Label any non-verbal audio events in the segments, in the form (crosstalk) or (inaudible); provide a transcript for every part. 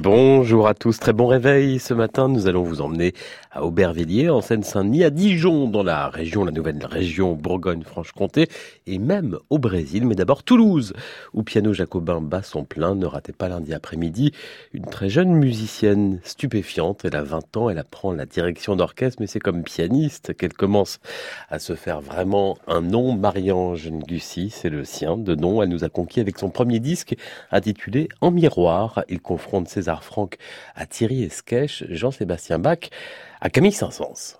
Bonjour à tous, très bon réveil. Ce matin, nous allons vous emmener à Aubervilliers, en Seine-Saint-Denis, à Dijon, dans la région, la nouvelle région Bourgogne-Franche-Comté, et même au Brésil. Mais d'abord Toulouse, où Piano Jacobin bat son plein. Ne ratez pas lundi après-midi une très jeune musicienne stupéfiante. Elle a 20 ans, elle apprend la direction d'orchestre, mais c'est comme pianiste qu'elle commence à se faire vraiment un nom. Marie-Ange c'est le sien de nom. Elle nous a conquis avec son premier disque intitulé En miroir. Il confronte ses Franck à Thierry Esquèche, Jean-Sébastien Bach à Camille Saint-Saëns.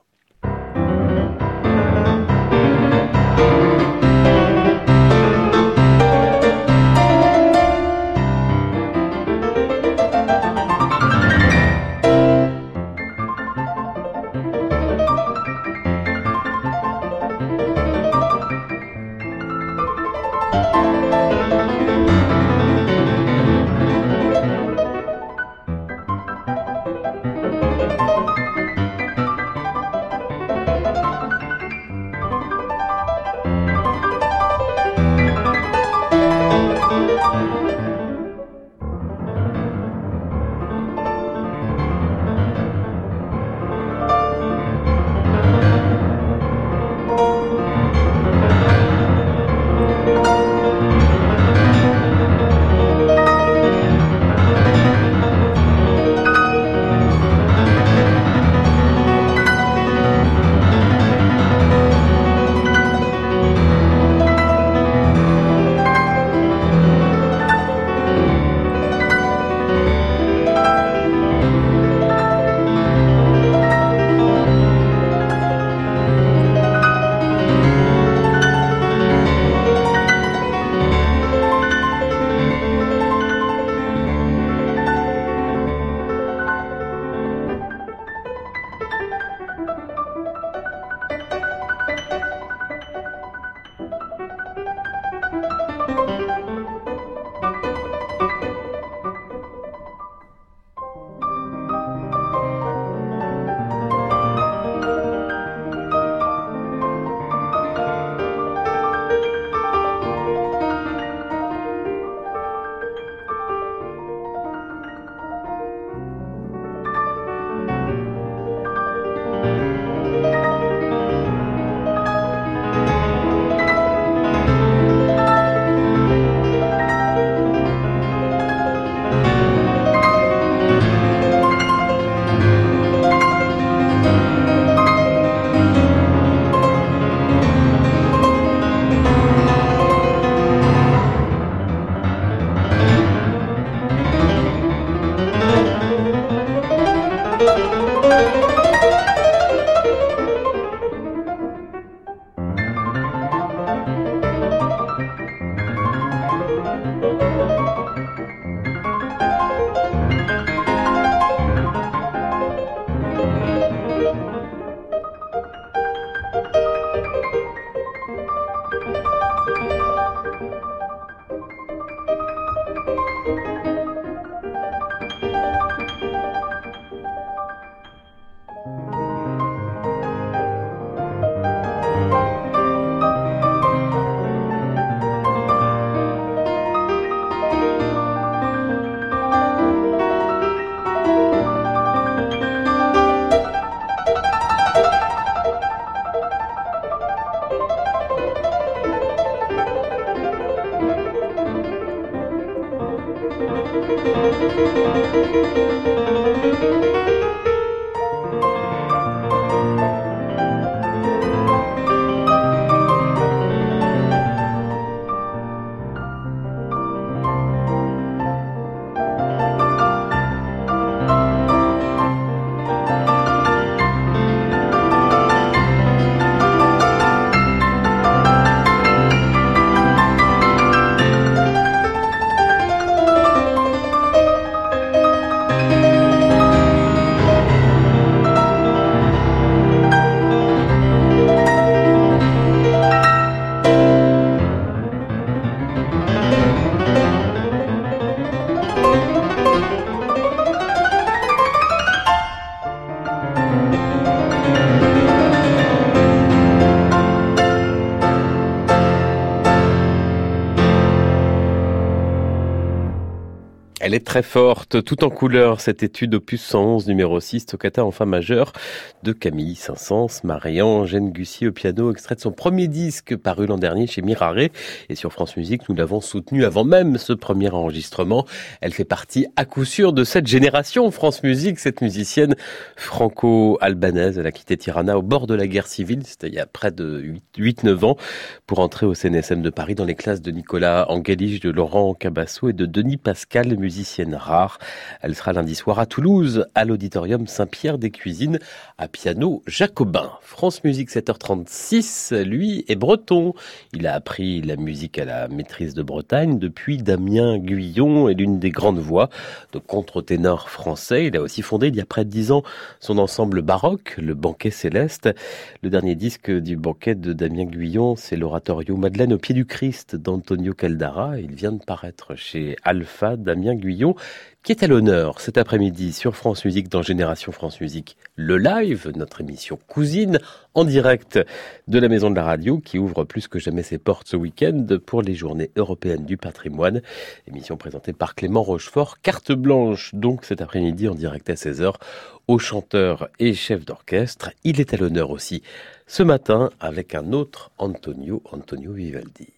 Très forte, tout en couleur, cette étude opus 111 numéro 6, toccata en fa majeur de Camille Saint-Saëns, Marie-Ange Gussy au piano, extrait de son premier disque paru l'an dernier chez Mirare. Et sur France Musique, nous l'avons soutenue avant même ce premier enregistrement. Elle fait partie à coup sûr de cette génération France Musique, cette musicienne franco-albanaise. Elle a quitté Tirana au bord de la guerre civile, c'était il y a près de 8-9 ans, pour entrer au CNSM de Paris dans les classes de Nicolas Angelich, de Laurent Cabasso et de Denis Pascal, musicienne rare. Elle sera lundi soir à Toulouse, à l'auditorium Saint-Pierre des Cuisines, à piano jacobin. France Musique 7h36, lui est breton. Il a appris la musique à la maîtrise de Bretagne depuis Damien Guyon est l'une des grandes voix de contre-ténor français. Il a aussi fondé il y a près de dix ans son ensemble baroque, le Banquet Céleste. Le dernier disque du banquet de Damien Guyon, c'est l'oratorio Madeleine au pied du Christ d'Antonio Caldara. Il vient de paraître chez Alpha Damien Guyon, qui est à l'honneur cet après-midi sur France Musique dans Génération France Musique, le live, notre émission cousine en direct de la Maison de la Radio qui ouvre plus que jamais ses portes ce week-end pour les journées européennes du patrimoine. Émission présentée par Clément Rochefort, carte blanche donc cet après-midi en direct à 16h au chanteur et chef d'orchestre. Il est à l'honneur aussi ce matin avec un autre Antonio, Antonio Vivaldi.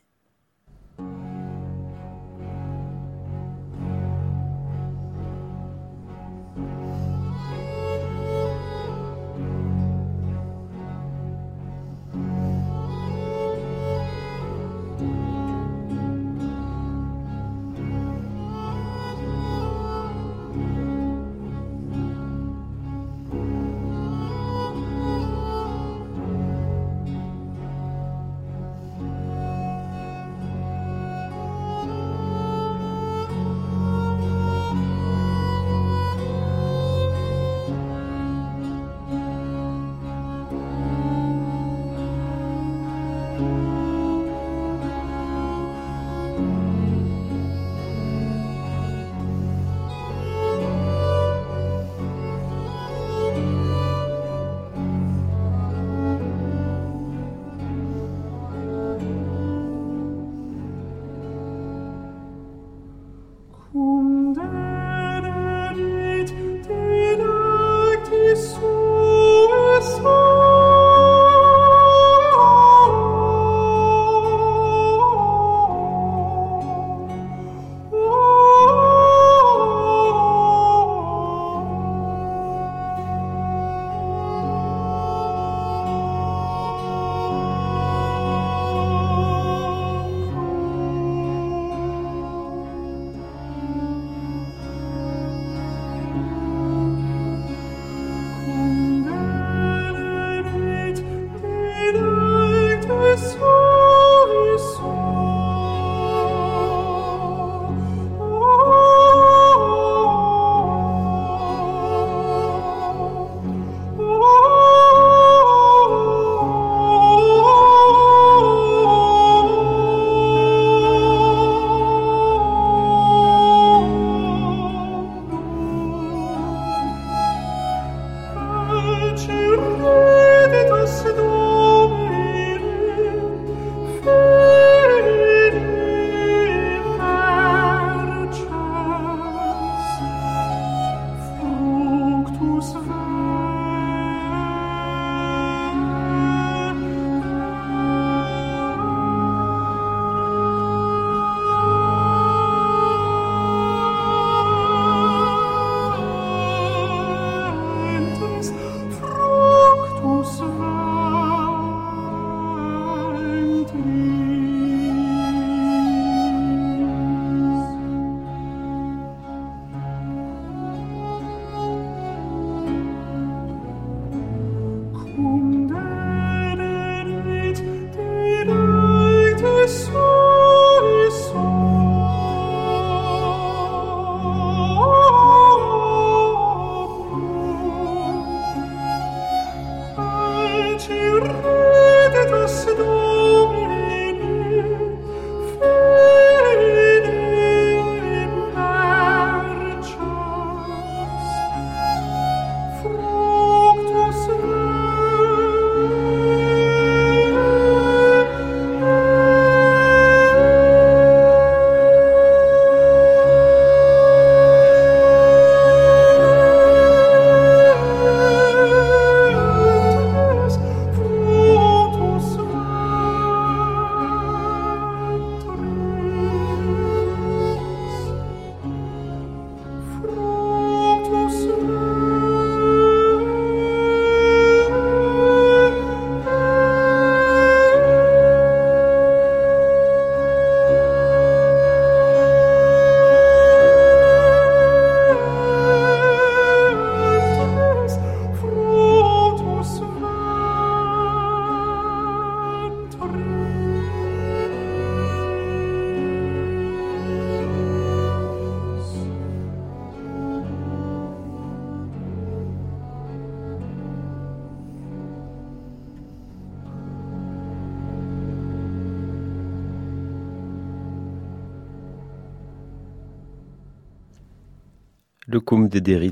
Le Cum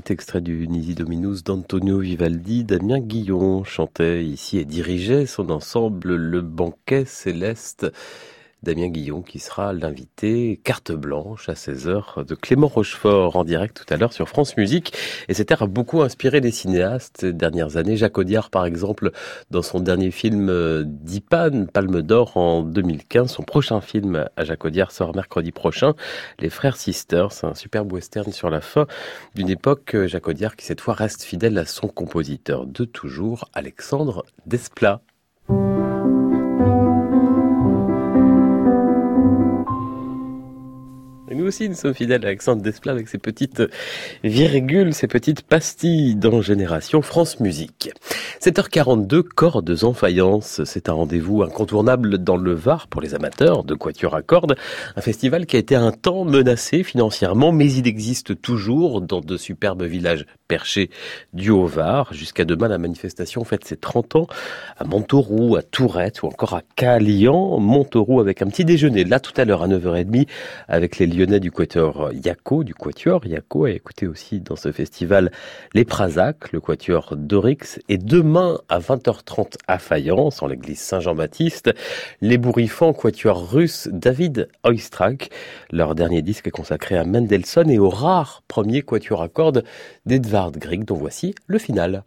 extrait du Nisi Dominus d'Antonio Vivaldi, Damien Guillon chantait ici et dirigeait son ensemble Le Banquet Céleste. Damien Guillon qui sera l'invité carte blanche à 16h de Clément Rochefort en direct tout à l'heure sur France Musique. Et cet air a beaucoup inspiré les cinéastes ces dernières années. Jacques Audiard par exemple dans son dernier film euh, Dipan, Palme d'Or en 2015. Son prochain film à Jacques Audiard sort mercredi prochain. Les Frères Sisters, un superbe western sur la fin d'une époque euh, Jacques Audiard qui cette fois reste fidèle à son compositeur de toujours, Alexandre Desplat. Aussi, nous sommes fidèles à Alexandre Desplat avec ses petites virgules, ses petites pastilles dans Génération France Musique. 7h42, Cordes en faïence. C'est un rendez-vous incontournable dans le Var pour les amateurs de quatuor à cordes. Un festival qui a été un temps menacé financièrement, mais il existe toujours dans de superbes villages perchés du Haut-Var. Jusqu'à demain, la manifestation fête ses 30 ans à Montauroux, à Tourette ou encore à Calian. Montauroux avec un petit déjeuner là tout à l'heure à 9h30 avec les Lyonnais du quatuor Yako, du quatuor Yako, a écouté aussi dans ce festival les Prazac, le quatuor Dorix, et demain à 20h30 à Fayence, en l'église Saint-Jean-Baptiste, les bourrifants quatuor russe David Oistrakh. Leur dernier disque est consacré à Mendelssohn et au rare premier quatuor à cordes d'Edvard Grieg, dont voici le final.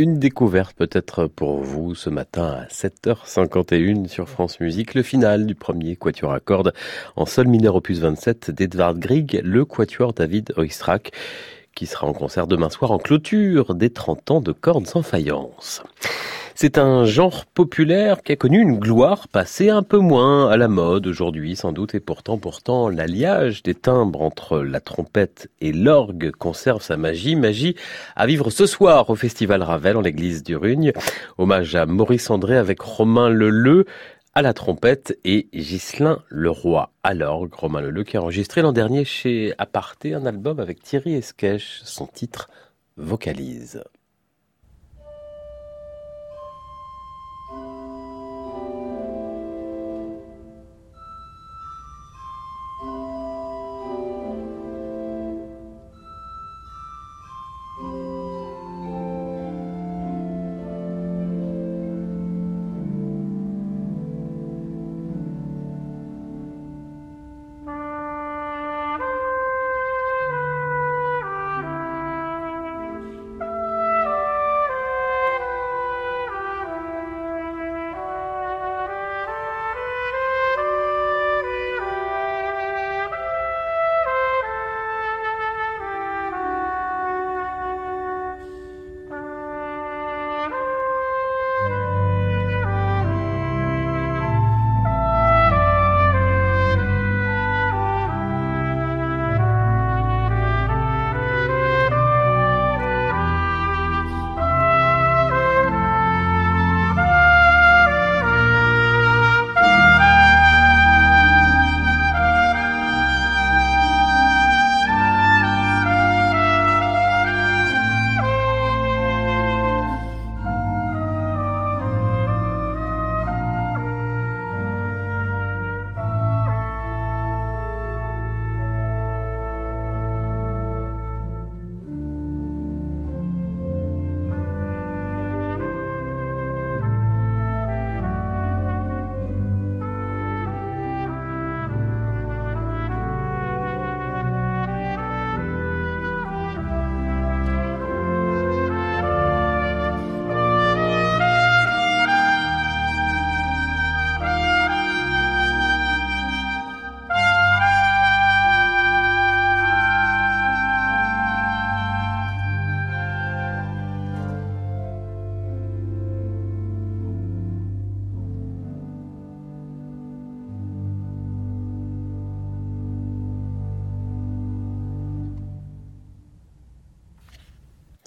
Une découverte peut-être pour vous ce matin à 7h51 sur France Musique, le final du premier quatuor à cordes en sol mineur opus 27 d'Edvard Grieg, le quatuor David Oistrakh, qui sera en concert demain soir en clôture des 30 ans de cordes sans faïence. C'est un genre populaire qui a connu une gloire passée un peu moins à la mode aujourd'hui sans doute et pourtant pourtant l'alliage des timbres entre la trompette et l'orgue conserve sa magie, magie à vivre ce soir au Festival Ravel en l'église du Rugne. Hommage à Maurice André avec Romain Leleu à la trompette et Ghislain Leroy à l'orgue. Romain Leleu qui a enregistré l'an dernier chez Aparté un album avec Thierry Esquèche, son titre Vocalise.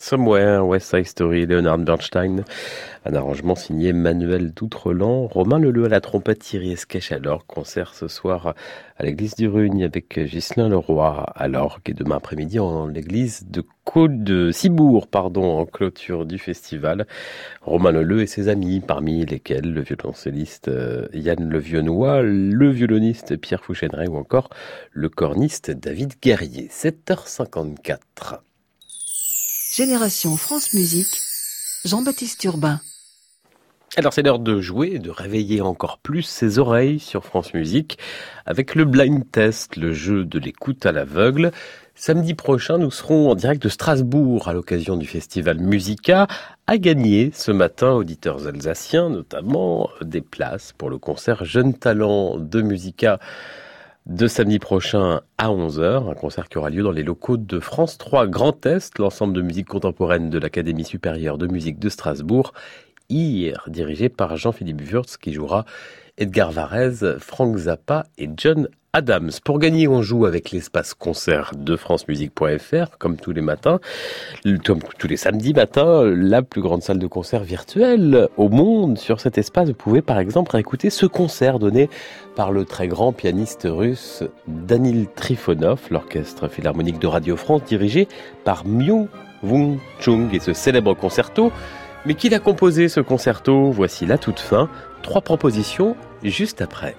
Somewhere, West Side Story, Leonard Bernstein. Un arrangement signé Manuel Doutrelan, Romain Leleu à la trompette, Thierry Esquèche à l'orgue. Concert ce soir à l'église du Rugne avec Ghislain Leroy à l'orgue et demain après-midi en l'église de Côte de Cibourg, pardon, en clôture du festival. Romain Leleu et ses amis, parmi lesquels le violoncelliste euh, Yann Levionnois, le violoniste Pierre Fouchenray ou encore le corniste David Guerrier. 7h54. Génération France Musique, Jean-Baptiste Urbain. Alors c'est l'heure de jouer, de réveiller encore plus ses oreilles sur France Musique avec le blind test, le jeu de l'écoute à l'aveugle. Samedi prochain, nous serons en direct de Strasbourg à l'occasion du festival Musica à gagner ce matin, auditeurs alsaciens notamment, des places pour le concert Jeunes Talents de Musica de samedi prochain à 11h, un concert qui aura lieu dans les locaux de France 3 Grand Est, l'ensemble de musique contemporaine de l'Académie supérieure de musique de Strasbourg, hier dirigé par Jean-Philippe Wurtz qui jouera Edgar Varese, Frank Zappa et John Adams. Pour gagner, on joue avec l'espace concert de francemusique.fr, comme tous les matins, comme tous les samedis matins, la plus grande salle de concert virtuelle au monde. Sur cet espace, vous pouvez par exemple écouter ce concert donné par le très grand pianiste russe Danil Trifonov, l'orchestre philharmonique de Radio France dirigé par Myung Wung Chung et ce célèbre concerto. Mais qui l'a composé ce concerto? Voici la toute fin. Trois propositions juste après.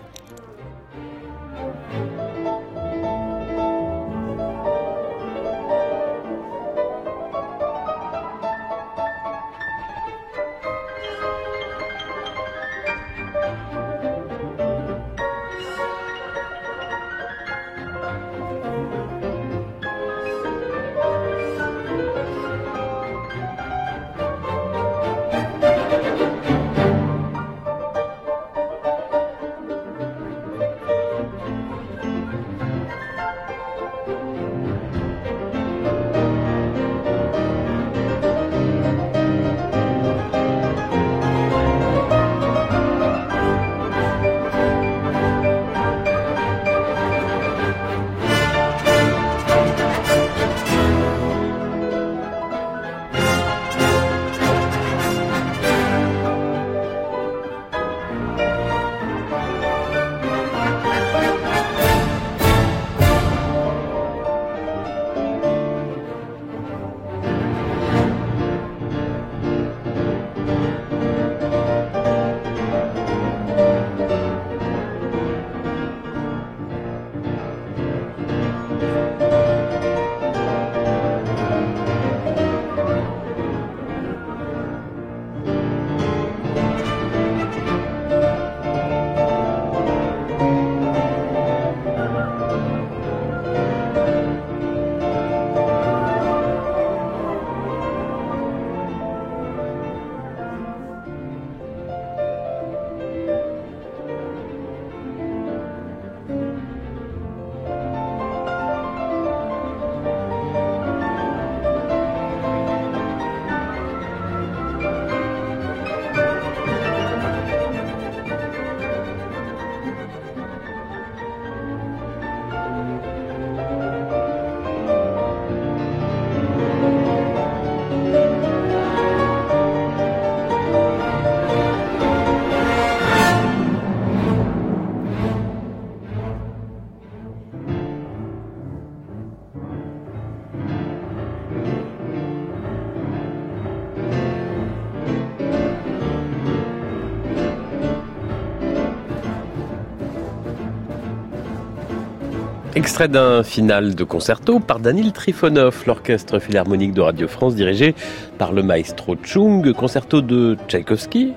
Extrait d'un final de concerto par Danil Trifonov, l'orchestre philharmonique de Radio France dirigé par le maestro Chung, concerto de Tchaïkovski,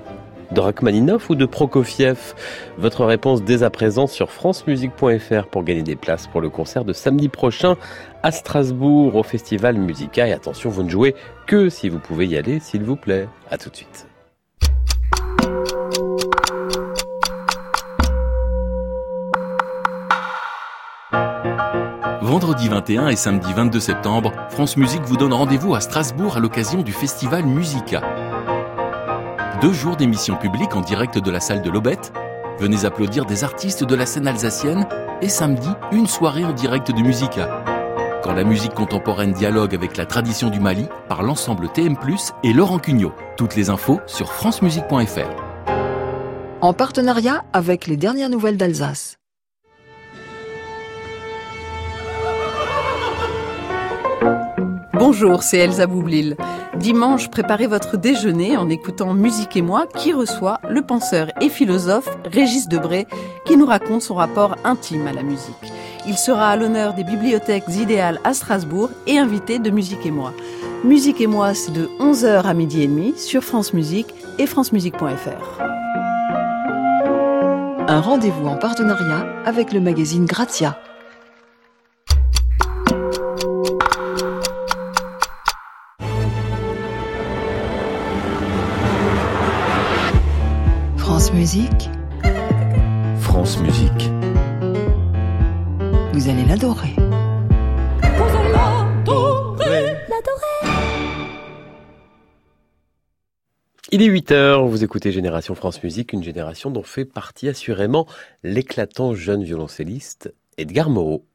de Rachmaninoff ou de Prokofiev? Votre réponse dès à présent sur francemusique.fr pour gagner des places pour le concert de samedi prochain à Strasbourg au Festival Musica. Et attention, vous ne jouez que si vous pouvez y aller, s'il vous plaît. À tout de suite. Vendredi 21 et samedi 22 septembre, France Musique vous donne rendez-vous à Strasbourg à l'occasion du festival Musica. Deux jours d'émissions publiques en direct de la salle de l'Aubette. Venez applaudir des artistes de la scène alsacienne et samedi, une soirée en direct de Musica. quand la musique contemporaine dialogue avec la tradition du Mali par l'ensemble TM+, et Laurent Cugnot. Toutes les infos sur francemusique.fr. En partenariat avec les dernières nouvelles d'Alsace. Bonjour, c'est Elsa Boublil. Dimanche, préparez votre déjeuner en écoutant Musique et moi qui reçoit le penseur et philosophe Régis Debray qui nous raconte son rapport intime à la musique. Il sera à l'honneur des bibliothèques idéales à Strasbourg et invité de Musique et moi. Musique et moi, c'est de 11h à midi et demi sur France Musique et francemusique.fr. Un rendez-vous en partenariat avec le magazine Grazia. France Musique, France Musique. vous allez l'adorer. Il est 8 heures, vous écoutez Génération France Musique, une génération dont fait partie assurément l'éclatant jeune violoncelliste Edgar Moreau.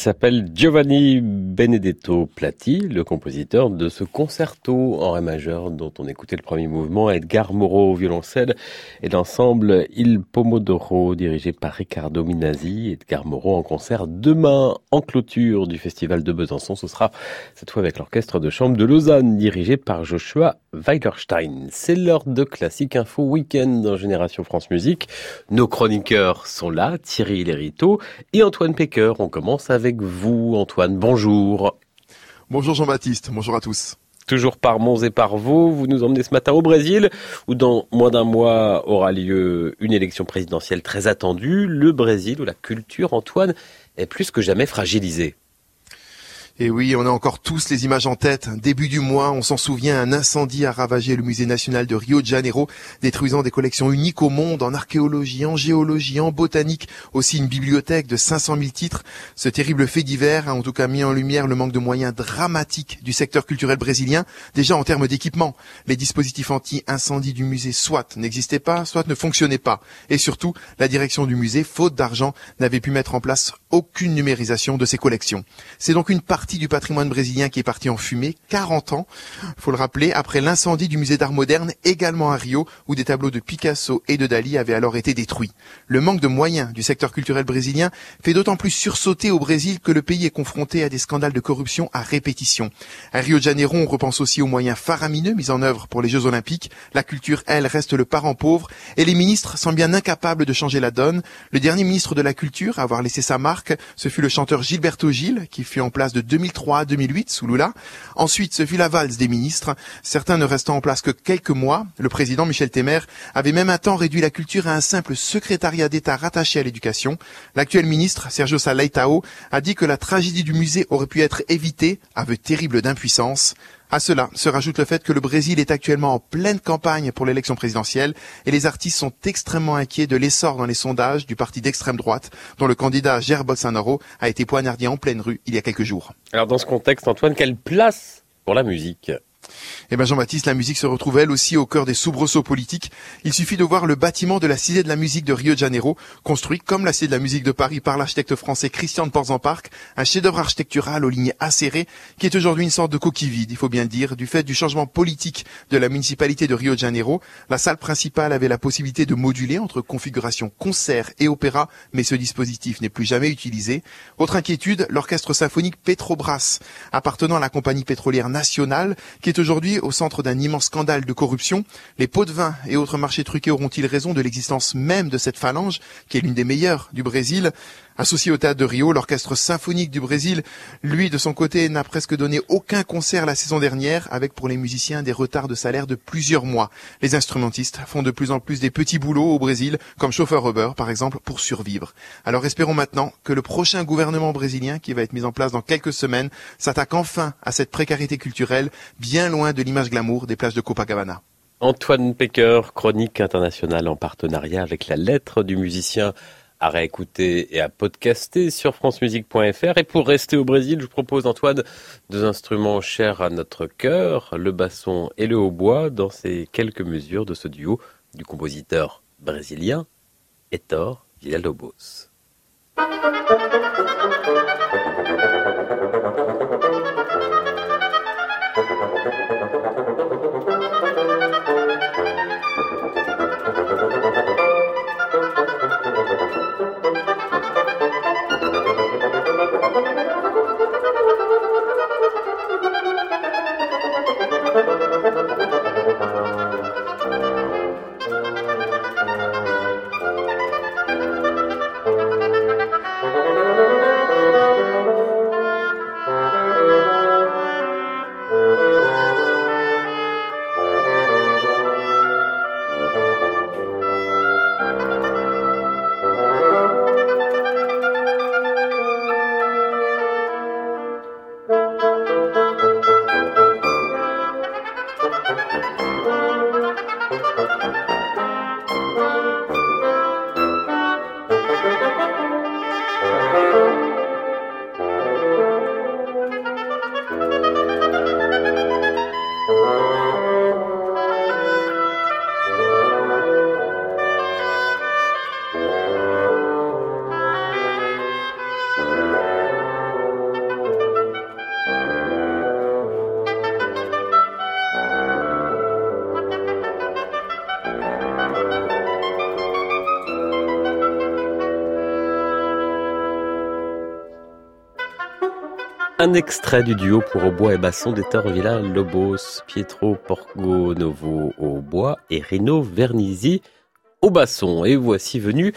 S'appelle Giovanni Benedetto Platti, le compositeur de ce concerto en ré majeur dont on écoutait le premier mouvement, Edgar Moreau au violoncelle et l'ensemble Il Pomodoro dirigé par Riccardo Minazzi. Edgar Moreau en concert demain en clôture du festival de Besançon. Ce sera cette fois avec l'orchestre de chambre de Lausanne dirigé par Joshua Weilerstein. C'est l'heure de Classique Info Week-end dans Génération France Musique. Nos chroniqueurs sont là, Thierry Lériteau et Antoine Pecker. On commence avec vous, Antoine. Bonjour. Bonjour Jean-Baptiste, bonjour à tous. Toujours par Mons et par Vaux, vous nous emmenez ce matin au Brésil, où dans moins d'un mois aura lieu une élection présidentielle très attendue. Le Brésil, où la culture, Antoine, est plus que jamais fragilisée. Et oui, on a encore tous les images en tête. Début du mois, on s'en souvient, un incendie a ravagé le musée national de Rio de Janeiro, détruisant des collections uniques au monde en archéologie, en géologie, en botanique, aussi une bibliothèque de 500 000 titres. Ce terrible fait divers a en tout cas mis en lumière le manque de moyens dramatiques du secteur culturel brésilien, déjà en termes d'équipement. Les dispositifs anti-incendie du musée soit n'existaient pas, soit ne fonctionnaient pas. Et surtout, la direction du musée, faute d'argent, n'avait pu mettre en place aucune numérisation de ses collections. C'est donc une partie du patrimoine brésilien qui est parti en fumée, 40 ans, faut le rappeler, après l'incendie du musée d'art moderne, également à Rio, où des tableaux de Picasso et de Dali avaient alors été détruits. Le manque de moyens du secteur culturel brésilien fait d'autant plus sursauter au Brésil que le pays est confronté à des scandales de corruption à répétition. À Rio de Janeiro, on repense aussi aux moyens faramineux mis en œuvre pour les Jeux Olympiques. La culture, elle, reste le parent pauvre, et les ministres sont bien incapables de changer la donne. Le dernier ministre de la Culture à avoir laissé sa marque, ce fut le chanteur Gilberto Gil, qui fut en place de 2003 à 2008 sous Lula. Ensuite, ce fut la valse des ministres, certains ne restant en place que quelques mois. Le président Michel Temer avait même un temps réduit la culture à un simple secrétariat d'État rattaché à l'éducation. L'actuel ministre, Sergio Saleitao, a dit que la tragédie du musée aurait pu être évitée, aveu terrible d'impuissance. À cela se rajoute le fait que le Brésil est actuellement en pleine campagne pour l'élection présidentielle et les artistes sont extrêmement inquiets de l'essor dans les sondages du parti d'extrême droite dont le candidat Jair Bolsonaro a été poignardé en pleine rue il y a quelques jours. Alors dans ce contexte, Antoine, quelle place pour la musique? Eh bien Jean-Baptiste, la musique se retrouve elle aussi au cœur des soubresauts politiques. Il suffit de voir le bâtiment de la Cité de la musique de Rio de Janeiro, construit comme la Cité de la musique de Paris par l'architecte français Christian de Porzenpark, un chef-d'œuvre architectural aux lignes acérées, qui est aujourd'hui une sorte de coquille vide, il faut bien le dire, du fait du changement politique de la municipalité de Rio de Janeiro. La salle principale avait la possibilité de moduler entre configuration concert et opéra, mais ce dispositif n'est plus jamais utilisé. Autre inquiétude, l'orchestre symphonique Petrobras, appartenant à la compagnie pétrolière nationale, qui est aujourd'hui au centre d'un immense scandale de corruption. Les pots de vin et autres marchés truqués auront-ils raison de l'existence même de cette phalange, qui est l'une des meilleures du Brésil? Associé au théâtre de Rio, l'orchestre symphonique du Brésil, lui, de son côté, n'a presque donné aucun concert la saison dernière, avec pour les musiciens des retards de salaire de plusieurs mois. Les instrumentistes font de plus en plus des petits boulots au Brésil, comme chauffeur Uber, par exemple, pour survivre. Alors espérons maintenant que le prochain gouvernement brésilien, qui va être mis en place dans quelques semaines, s'attaque enfin à cette précarité culturelle, bien loin de l'image glamour des plages de Copacabana. Antoine Pecker, chronique internationale en partenariat avec la lettre du musicien à réécouter et à podcaster sur francemusique.fr. Et pour rester au Brésil, je vous propose, Antoine, deux instruments chers à notre cœur, le basson et le hautbois, dans ces quelques mesures de ce duo du compositeur brésilien Héctor Villalobos. Un extrait du duo pour au bois et basson d'Etor Villa Lobos, Pietro Porgo Novo au bois et Rino Vernisi au basson. Et voici venu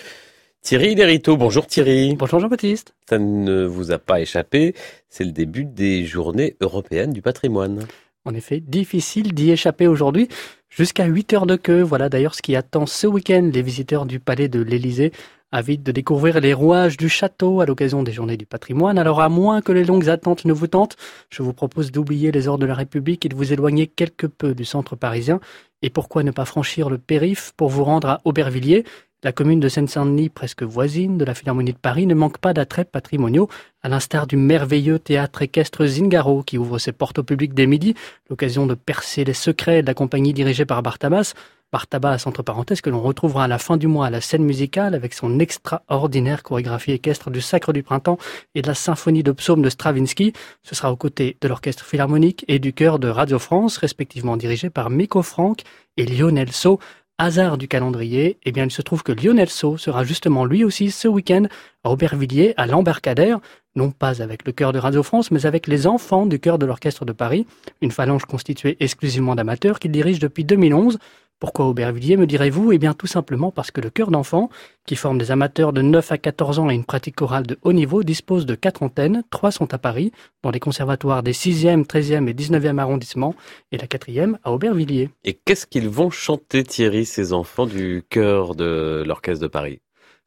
Thierry Lérito. Bonjour Thierry. Bonjour Jean-Baptiste. Ça ne vous a pas échappé, c'est le début des journées européennes du patrimoine. En effet, difficile d'y échapper aujourd'hui. Jusqu'à 8 heures de queue, voilà d'ailleurs ce qui attend ce week-end les visiteurs du palais de l'Élysée. Avide de découvrir les rouages du château à l'occasion des journées du patrimoine, alors à moins que les longues attentes ne vous tentent, je vous propose d'oublier les heures de la République et de vous éloigner quelque peu du centre parisien. Et pourquoi ne pas franchir le périph' pour vous rendre à Aubervilliers? La commune de Seine-Saint-Denis, presque voisine de la Philharmonie de Paris, ne manque pas d'attraits patrimoniaux, à l'instar du merveilleux théâtre équestre Zingaro, qui ouvre ses portes au public dès midi, l'occasion de percer les secrets de la compagnie dirigée par Barthabas, par Tabas, entre parenthèses, que l'on retrouvera à la fin du mois à la scène musicale avec son extraordinaire chorégraphie équestre du Sacre du Printemps et de la symphonie de psaumes de Stravinsky. Ce sera aux côtés de l'orchestre philharmonique et du chœur de Radio France, respectivement dirigé par Miko Franck et Lionel So. Hasard du calendrier, eh bien il se trouve que Lionel So sera justement lui aussi ce week-end à Aubervilliers, à l'embarcadère, non pas avec le chœur de Radio France, mais avec les enfants du chœur de l'Orchestre de Paris, une phalange constituée exclusivement d'amateurs qu'il dirige depuis 2011. Pourquoi Aubervilliers, me direz-vous? Eh bien tout simplement parce que le chœur d'enfants, qui forme des amateurs de 9 à 14 ans et une pratique chorale de haut niveau, dispose de quatre antennes, trois sont à Paris, dans les conservatoires des 6e, 13e et 19e arrondissements, et la quatrième à Aubervilliers. Et qu'est-ce qu'ils vont chanter, Thierry, ces enfants du chœur de l'Orchestre de Paris?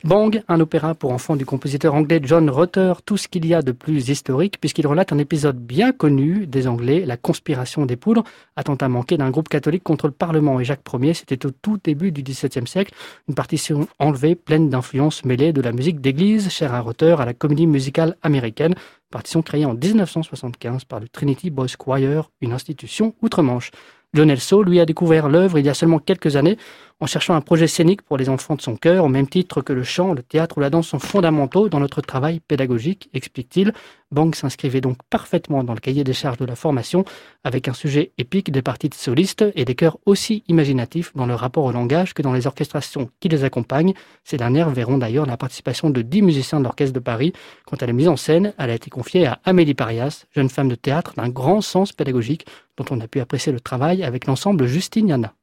Bang, un opéra pour enfants du compositeur anglais John Rutter, tout ce qu'il y a de plus historique, puisqu'il relate un épisode bien connu des Anglais, la conspiration des poudres, attentat manqué d'un groupe catholique contre le Parlement. Et Jacques Ier, c'était au tout début du XVIIe siècle, une partition enlevée, pleine d'influences mêlées de la musique d'église, chère à Rutter, à la comédie musicale américaine, partition créée en 1975 par le Trinity Boys Choir, une institution outre-Manche. Lionel lui, a découvert l'œuvre il y a seulement quelques années en cherchant un projet scénique pour les enfants de son cœur, au même titre que le chant, le théâtre ou la danse sont fondamentaux dans notre travail pédagogique, explique-t-il. Bang s'inscrivait donc parfaitement dans le cahier des charges de la formation, avec un sujet épique, des parties de solistes et des chœurs aussi imaginatifs dans leur rapport au langage que dans les orchestrations qui les accompagnent. Ces dernières verront d'ailleurs la participation de dix musiciens de l'Orchestre de Paris. Quant à la mise en scène, elle a été confiée à Amélie Parias, jeune femme de théâtre d'un grand sens pédagogique, dont on a pu apprécier le travail avec l'ensemble Justiniana.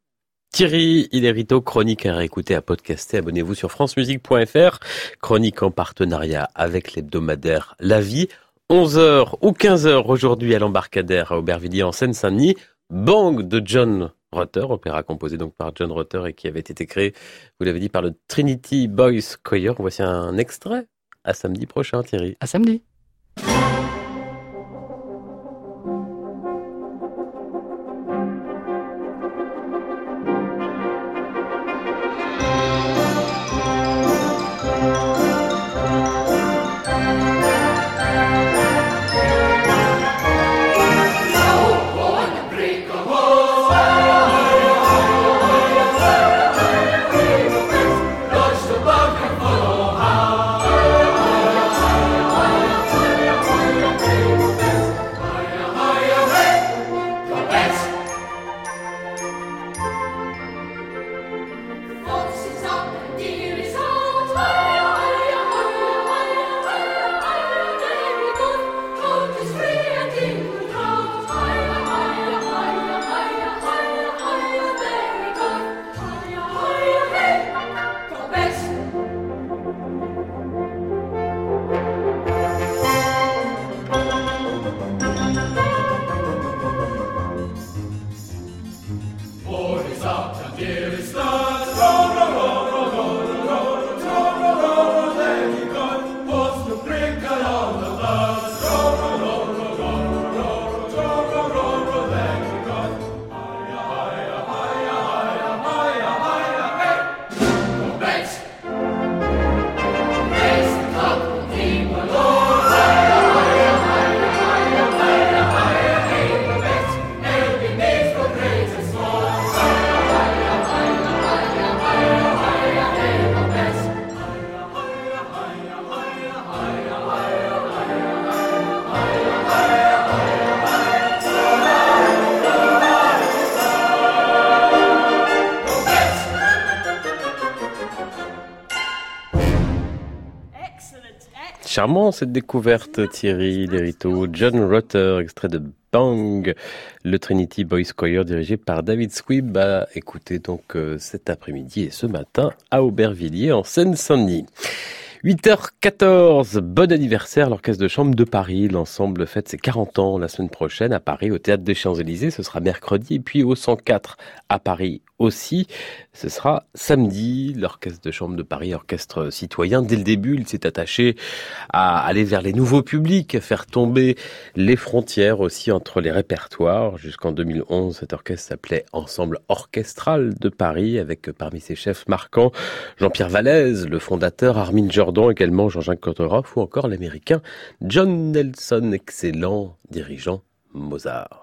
Thierry Hilerito, chronique à réécouter, à podcaster. Abonnez-vous sur francemusique.fr. Chronique en partenariat avec l'hebdomadaire La Vie. 11h ou 15h aujourd'hui à l'embarcadère à Aubervilliers en Seine-Saint-Denis. Bang de John Rutter, opéra composé donc par John Rutter et qui avait été créé, vous l'avez dit, par le Trinity Boys Choir. Voici un extrait. À samedi prochain, Thierry. À samedi. Cette découverte, Thierry Lériteau. John Rutter, extrait de Bang, le Trinity Boys Choir dirigé par David Squibb, a écouté donc euh, cet après-midi et ce matin à Aubervilliers en Seine-Saint-Denis. 8h14, bon anniversaire l'Orchestre de Chambre de Paris. L'ensemble fête ses 40 ans la semaine prochaine à Paris au Théâtre des Champs-Élysées. Ce sera mercredi et puis au 104 à Paris aussi. Ce sera samedi. L'Orchestre de Chambre de Paris, orchestre citoyen, dès le début, il s'est attaché à aller vers les nouveaux publics, à faire tomber les frontières aussi entre les répertoires. Jusqu'en 2011, cet orchestre s'appelait Ensemble orchestral de Paris, avec parmi ses chefs marquants Jean-Pierre Vallès, le fondateur, Armin Jordan également, Jean-Jacques Cotteroff ou encore l'américain John Nelson, excellent dirigeant Mozart.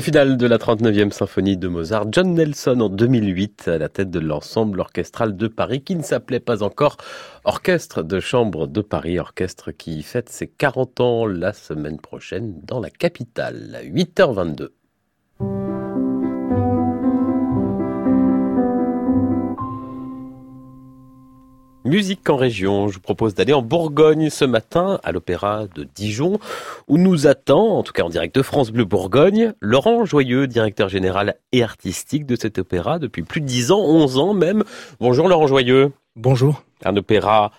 Le final de la 39e symphonie de Mozart, John Nelson en 2008 à la tête de l'ensemble orchestral de Paris qui ne s'appelait pas encore Orchestre de chambre de Paris, orchestre qui fête ses 40 ans la semaine prochaine dans la capitale, 8h22. Musique en région, je vous propose d'aller en Bourgogne ce matin à l'Opéra de Dijon où nous attend, en tout cas en direct de France Bleu Bourgogne, Laurent Joyeux, directeur général et artistique de cet opéra depuis plus de 10 ans, 11 ans même. Bonjour Laurent Joyeux. Bonjour. Un opéra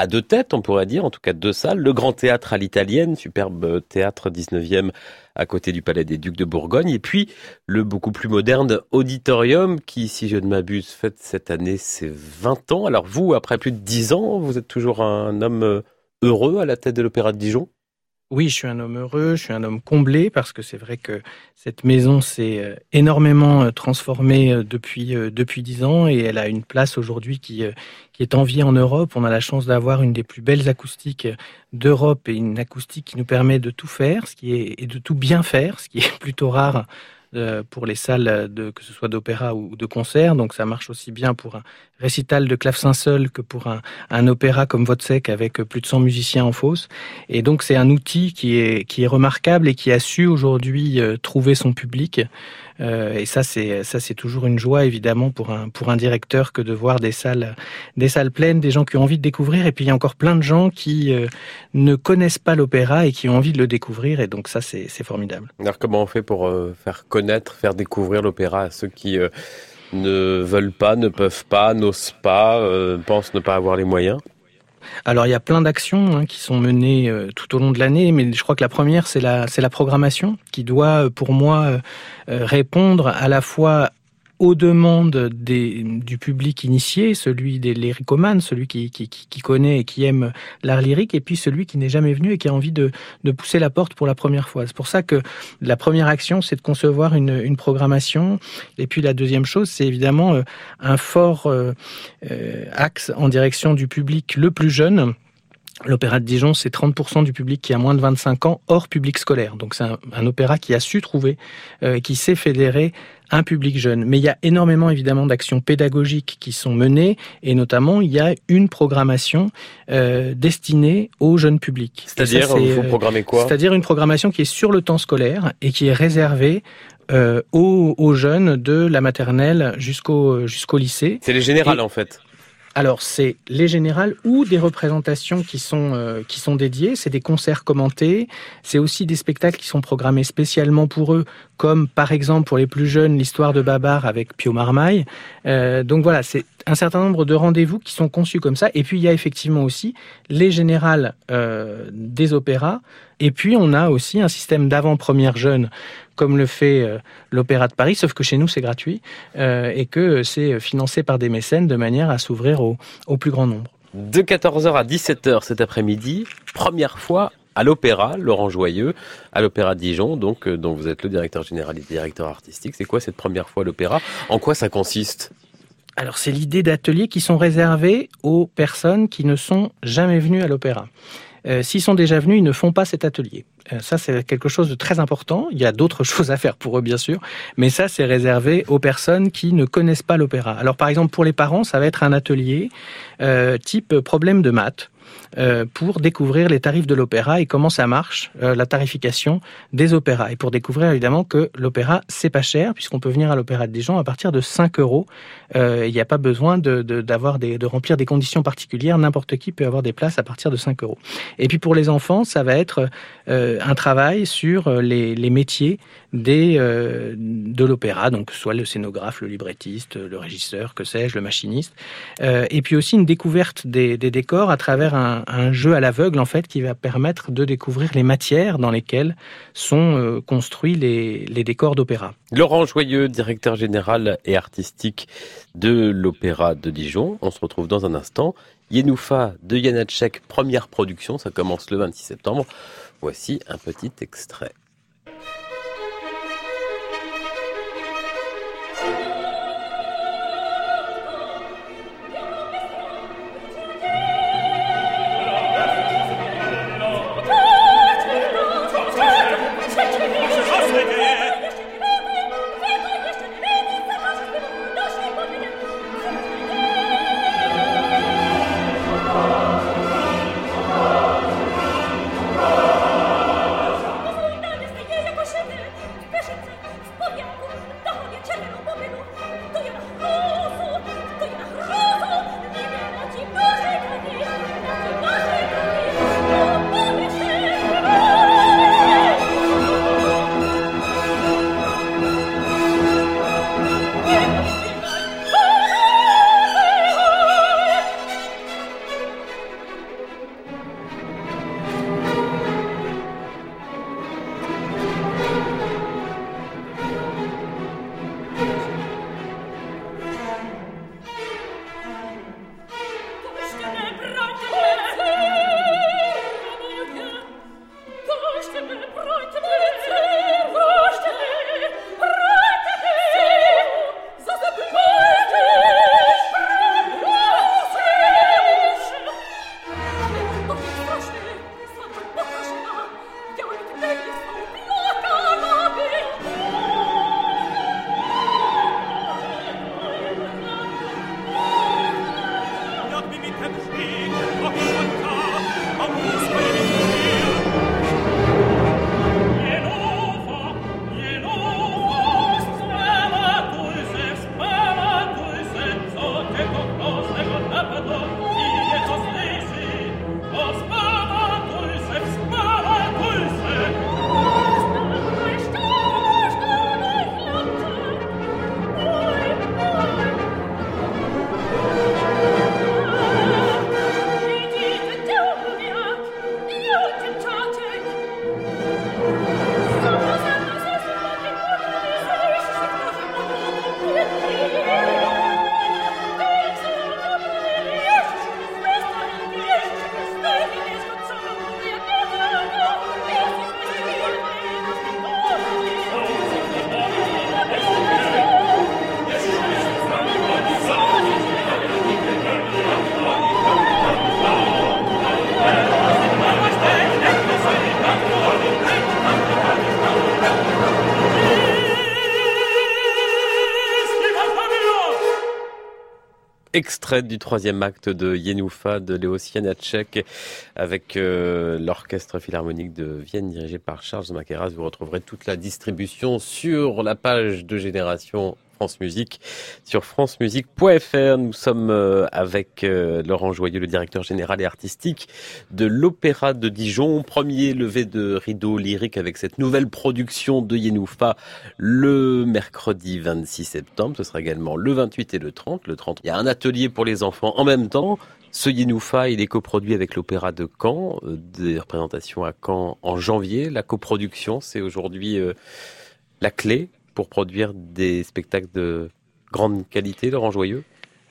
à deux têtes, on pourrait dire, en tout cas deux salles. Le Grand Théâtre à l'italienne, superbe théâtre 19e à côté du Palais des Ducs de Bourgogne. Et puis le beaucoup plus moderne Auditorium qui, si je ne m'abuse, fête cette année ses 20 ans. Alors vous, après plus de 10 ans, vous êtes toujours un homme heureux à la tête de l'Opéra de Dijon? Oui, je suis un homme heureux, je suis un homme comblé parce que c'est vrai que cette maison s'est euh, énormément euh, transformée euh, depuis depuis dix ans et elle a une place aujourd'hui qui qui est enviée en Europe. On a la chance d'avoir une des plus belles acoustiques d'Europe et une acoustique qui nous permet de tout faire, ce qui est et de tout bien faire, ce qui est (laughs) plutôt rare euh, pour les salles de que ce soit d'opéra ou de concert. Donc ça marche aussi bien pour un récital de clavecin seul que pour un, un opéra comme Vodsec avec plus de 100 musiciens en fosse. Et donc c'est un outil qui est qui est remarquable et qui a su aujourd'hui euh, trouver son public. Euh, et ça, c'est ça, c'est toujours une joie évidemment pour un pour un directeur que de voir des salles des salles pleines, des gens qui ont envie de découvrir. Et puis il y a encore plein de gens qui euh, ne connaissent pas l'opéra et qui ont envie de le découvrir. Et donc ça, c'est formidable. Alors comment on fait pour euh, faire connaître, faire découvrir l'opéra à ceux qui ne veulent pas, ne peuvent pas, n'osent pas, pensent ne pas avoir les moyens? Alors il y a plein d'actions hein, qui sont menées euh, tout au long de l'année, mais je crois que la première c'est la programmation qui doit euh, pour moi euh, répondre à la fois aux demandes des, du public initié, celui des lyricomanes, celui qui, qui, qui, connaît et qui aime l'art lyrique, et puis celui qui n'est jamais venu et qui a envie de, de pousser la porte pour la première fois. C'est pour ça que la première action, c'est de concevoir une, une, programmation. Et puis la deuxième chose, c'est évidemment euh, un fort euh, euh, axe en direction du public le plus jeune L'opéra de Dijon, c'est 30% du public qui a moins de 25 ans hors public scolaire. Donc c'est un, opéra qui a su trouver, euh, qui sait fédérer un public jeune. Mais il y a énormément évidemment d'actions pédagogiques qui sont menées et notamment il y a une programmation euh, destinée au jeune public. C'est-à-dire, vous programmez quoi? C'est-à-dire une programmation qui est sur le temps scolaire et qui est réservée euh, aux, aux, jeunes de la maternelle jusqu'au jusqu'au lycée. C'est les générales en fait. Alors c'est les générales ou des représentations qui sont euh, qui sont dédiées, c'est des concerts commentés, c'est aussi des spectacles qui sont programmés spécialement pour eux, comme par exemple pour les plus jeunes l'histoire de Babar avec Pio Marmaille. Euh, donc voilà, un certain nombre de rendez-vous qui sont conçus comme ça. Et puis il y a effectivement aussi les générales euh, des opéras. Et puis on a aussi un système d'avant-première jeune comme le fait euh, l'Opéra de Paris, sauf que chez nous c'est gratuit euh, et que c'est financé par des mécènes de manière à s'ouvrir au, plus grand nombre. De 14h à 17h cet après-midi, première fois à l'Opéra, Laurent Joyeux, à l'Opéra Dijon, donc dont vous êtes le directeur général et directeur artistique. C'est quoi cette première fois à l'Opéra? En quoi ça consiste? Alors c'est l'idée d'ateliers qui sont réservés aux personnes qui ne sont jamais venues à l'opéra. Euh, s'ils sont déjà venus, ils ne font pas cet atelier. Euh, ça, c'est quelque chose de très important. Il y a d'autres (laughs) choses à faire pour eux, bien sûr, mais ça, c'est réservé aux personnes qui ne connaissent pas l'opéra. Alors, par exemple, pour les parents, ça va être un atelier euh, type problème de maths. Pour découvrir les tarifs de l'opéra et comment ça marche, la tarification des opéras. Et pour découvrir évidemment que l'opéra, c'est pas cher, puisqu'on peut venir à l'opéra de Dijon à partir de 5 euros. Euh, il n'y a pas besoin de, d'avoir de remplir des conditions particulières. N'importe qui peut avoir des places à partir de 5 euros. Et puis pour les enfants, ça va être un travail sur les, les métiers de l'opéra, donc soit le scénographe, le librettiste, le régisseur, que sais-je, le machiniste. et puis aussi une découverte des, décors à travers un, jeu à l'aveugle en fait qui va permettre de découvrir les matières dans lesquelles sont euh, construits les décors d'opéra. Laurent Joyeux, directeur général et artistique de l'Opéra de Dijon. On se retrouve dans un instant. Yenoufa de Janacek, première production, ça commence le 26 septembre. Voici un petit extrait. Extrait du troisième acte de Yenoufa de Léo Janacek avec euh, l'orchestre philharmonique de Vienne dirigé par Charles Maqueras. Vous retrouverez toute la distribution sur la page de Génération France Musique sur francemusique.fr. Nous sommes euh, avec euh, Laurent Joyeux, le directeur général et artistique de l'Opéra de Dijon. Premier levé de rideau lyrique avec cette nouvelle production de Yenoufa le mercredi 26 septembre. Ce sera également le 28 et le 30. Le 30, il y a un atelier pour les enfants en même temps. Ce Yenoufa, il est coproduit avec l'Opéra de Caen, euh, des représentations à Caen en janvier. La coproduction, c'est aujourd'hui la clé pour produire des spectacles de grande qualité, Laurent Joyeux?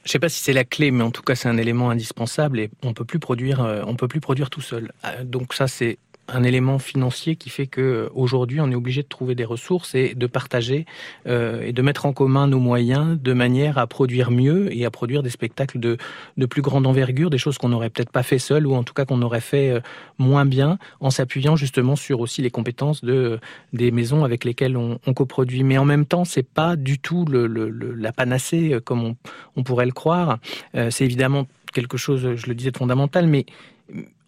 Je ne sais pas si c'est la clé, mais en tout cas c'est un élément indispensable et on peut plus produire, euh, on peut plus produire tout seul. Euh, donc ça c'est un élément financier qui fait que aujourd'hui on est obligé de trouver des ressources et de partager euh, et de mettre en commun nos moyens de manière à produire mieux et à produire des spectacles de, de plus grande envergure, des choses qu'on n'aurait peut-être pas fait seul ou en tout cas qu'on aurait fait euh, moins bien en s'appuyant justement sur aussi les compétences de des maisons avec lesquelles on, coproduit. Mais en même temps, c'est pas du tout la panacée euh, comme on, on, pourrait le croire. C'est évidemment quelque chose, je le disais, de fondamental, mais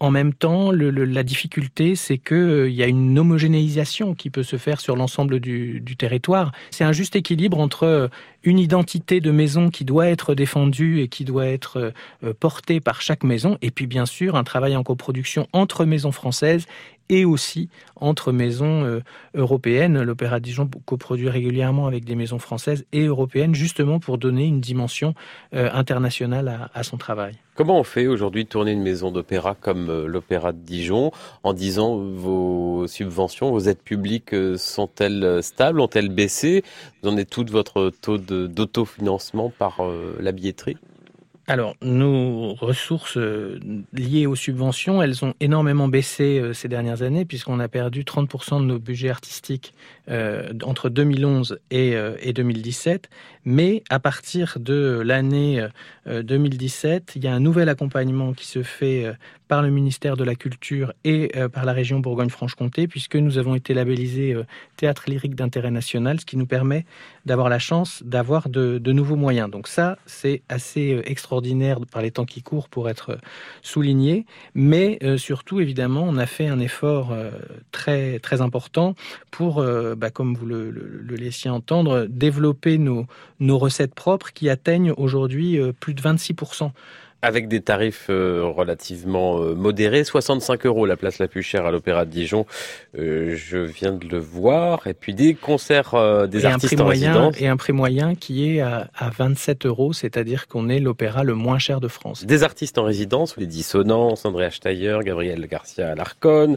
en même temps, la difficulté, c'est qu'il euh, y a une homogénéisation qui peut se faire sur l'ensemble du, du, territoire. C'est un juste équilibre entre euh, une identité de maison qui doit être défendue et qui doit être euh, portée par chaque maison, et puis bien sûr un travail en coproduction entre maisons françaises et aussi entre maisons euh, européennes. L'Opéra Dijon coproduit régulièrement avec des maisons françaises et européennes, justement pour donner une dimension euh, internationale à, son travail. Comment on fait aujourd'hui de tourner une maison d'opéra comme euh, l'Opéra de Dijon en disant vos subventions, vos aides publiques sont-elles stables, ont-elles baissé? Vous en êtes tout votre taux d'autofinancement par la billetterie? Alors, nos ressources euh, liées aux subventions, elles ont énormément baissé euh, ces dernières années, puisqu'on a perdu 30% de nos budgets artistiques euh, entre 2011 et, euh, et, 2017. Mais à partir de l'année 2017, euh, il y a un nouvel accompagnement qui se fait par le ministère de la Culture et par la région Bourgogne-Franche-Comté, puisque nous avons été labellisés théâtre lyrique d'intérêt national, ce qui nous permet d'avoir la chance d'avoir de, nouveaux moyens. Donc ça, c'est assez extraordinaire par les temps qui courent pour être souligné. Mais surtout, évidemment, on a fait un effort très important pour bah, comme vous le, laissiez entendre, développer nos, nos recettes propres qui atteignent aujourd'hui euh, plus de 26% avec des tarifs euh, relativement euh, modérés, 65 euros la place la plus chère à l'Opéra de Dijon. Euh, je viens de le voir. Et puis des concerts euh, des et artistes un en moyen, résidence. Et un prix moyen qui est à, à 27 euros, c'est-à-dire qu'on est l'opéra le moins cher de France. Des artistes en résidence, les Dissonances, Andrea Steyer, Gabriel Garcia Larcon.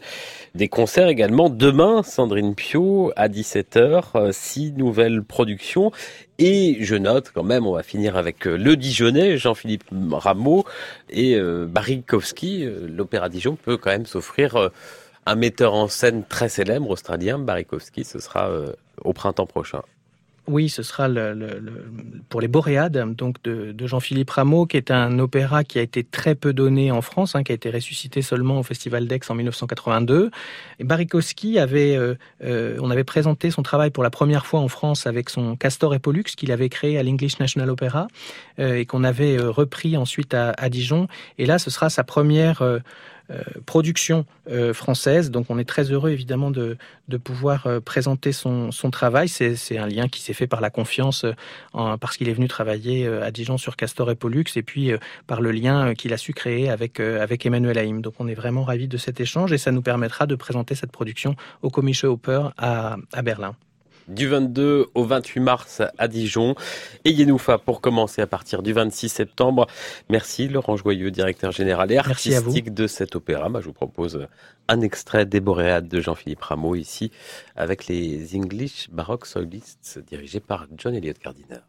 Des concerts également demain, Sandrine Pio à 17h, six nouvelles productions. Et je note quand même, on va finir avec euh, le Dijonais, Jean-Philippe Rameau et euh, Barikowski. Euh, L'Opéra Dijon peut quand même s'offrir un metteur en scène très célèbre australien, Barikowski. Ce sera au printemps prochain. Oui, ce sera pour les Boréades, donc de, Jean-Philippe Rameau, qui est un opéra qui a été très peu donné en France, hein, qui a été ressuscité seulement au Festival d'Aix en 1982. Et Barikowski avait, euh, euh, on avait présenté son travail pour la première fois en France avec son Castor et Pollux qu'il avait créé à l'English National Opera euh, et qu'on avait repris ensuite à, Dijon. Et là, ce sera sa première production euh, française. Donc on est très heureux évidemment de, de pouvoir euh, présenter son, son travail. C'est un lien qui s'est fait par la confiance euh, parce qu'il est venu travailler euh, à Dijon sur Castor et Pollux et puis euh, par le lien qu'il a su créer avec, avec Emmanuel Haïm. Donc on est vraiment ravis de cet échange et ça nous permettra de présenter cette production au Komische Oper à, à Berlin du 22 au 28 mars à Dijon et Yenoufa pour commencer à partir du 26 septembre. Merci Laurent Joyeux, directeur général et artistique de cet opéra. Bah, je vous propose un extrait des Boréades de Jean-Philippe Rameau ici avec les English Baroque Solists dirigés par John Elliott Gardiner.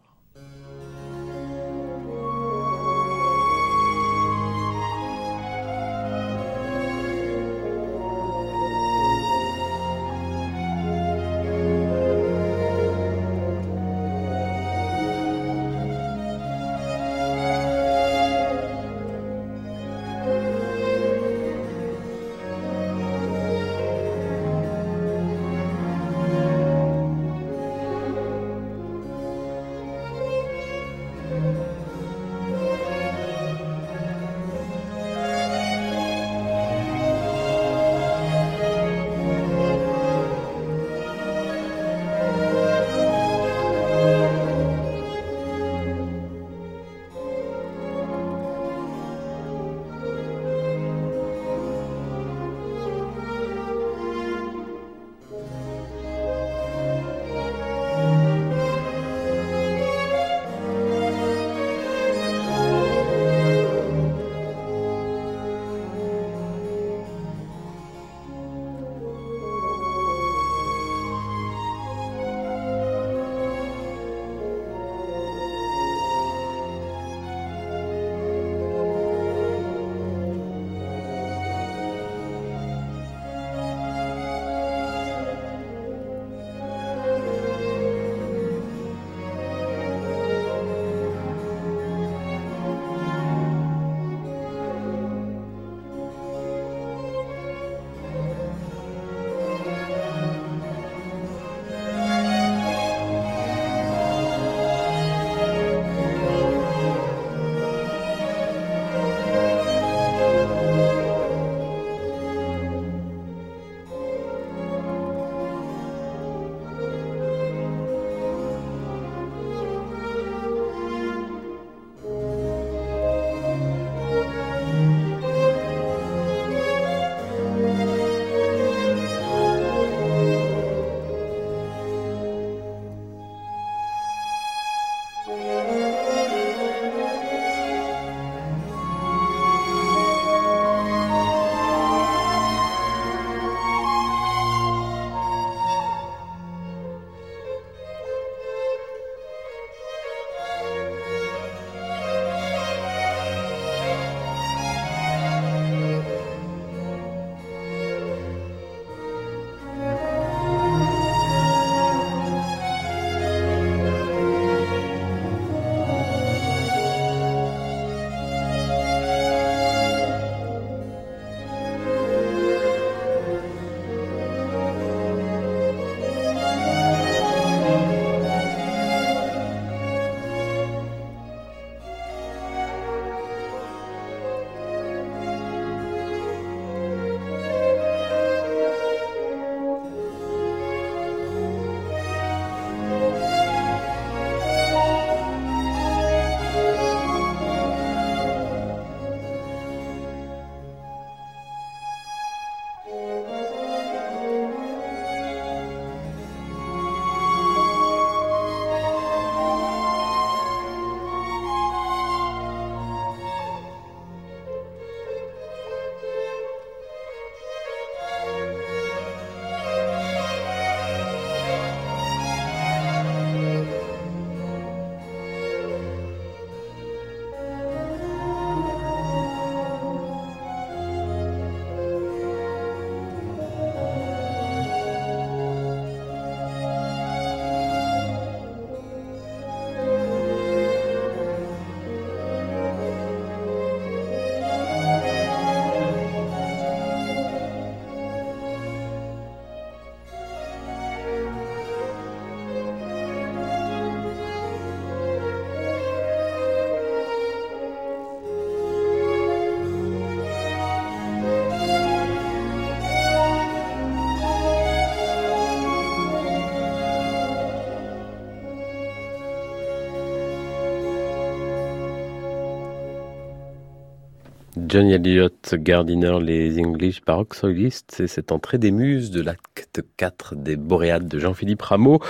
Johnny Elliott, Gardiner, les English Baroque Soilists, c'est cette entrée des muses de l'acte 4 des Boréades de Jean-Philippe Rameau,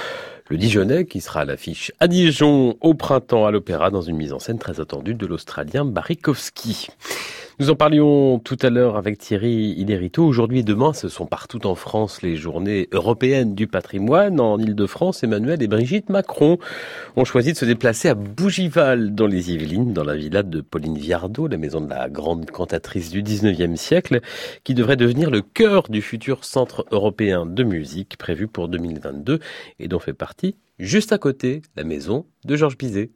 le Dijonais qui sera à l'affiche à Dijon au printemps à l'Opéra dans une mise en scène très attendue de l'Australien Barikowski. Nous en parlions tout à l'heure avec Thierry Iderito. Aujourd'hui et demain, ce sont partout en France les journées européennes du patrimoine. En Ile-de-France, Emmanuel et Brigitte Macron ont choisi de se déplacer à Bougival, dans les Yvelines, dans la villa de Pauline Viardot, la maison de la grande cantatrice du 19e siècle, qui devrait devenir le cœur du futur centre européen de musique prévu pour 2022 et dont fait partie, juste à côté, la maison de Georges Bizet.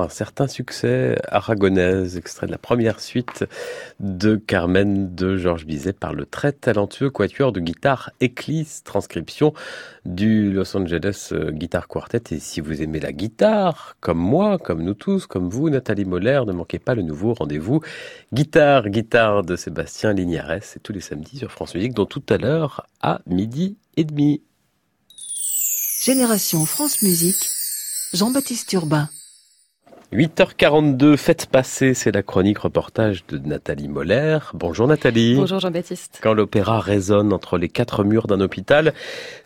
Un certain succès aragonaise, extrait de la première suite de Carmen de Georges Bizet par le très talentueux quatuor de guitare Eclipse, transcription du Los Angeles euh, Guitar Quartet. Et si vous aimez la guitare, comme moi, comme nous tous, comme vous, Nathalie Moller, ne manquez pas le nouveau rendez-vous Guitare, guitare de Sébastien Lignares, c'est tous les samedis sur France Musique, dont tout à l'heure à midi et demi. Génération France Musique, Jean-Baptiste Urbain. 8h42, faites passer, c'est la chronique reportage de Nathalie Moller. Bonjour Nathalie. Bonjour Jean-Baptiste. Quand l'opéra résonne entre les quatre murs d'un hôpital,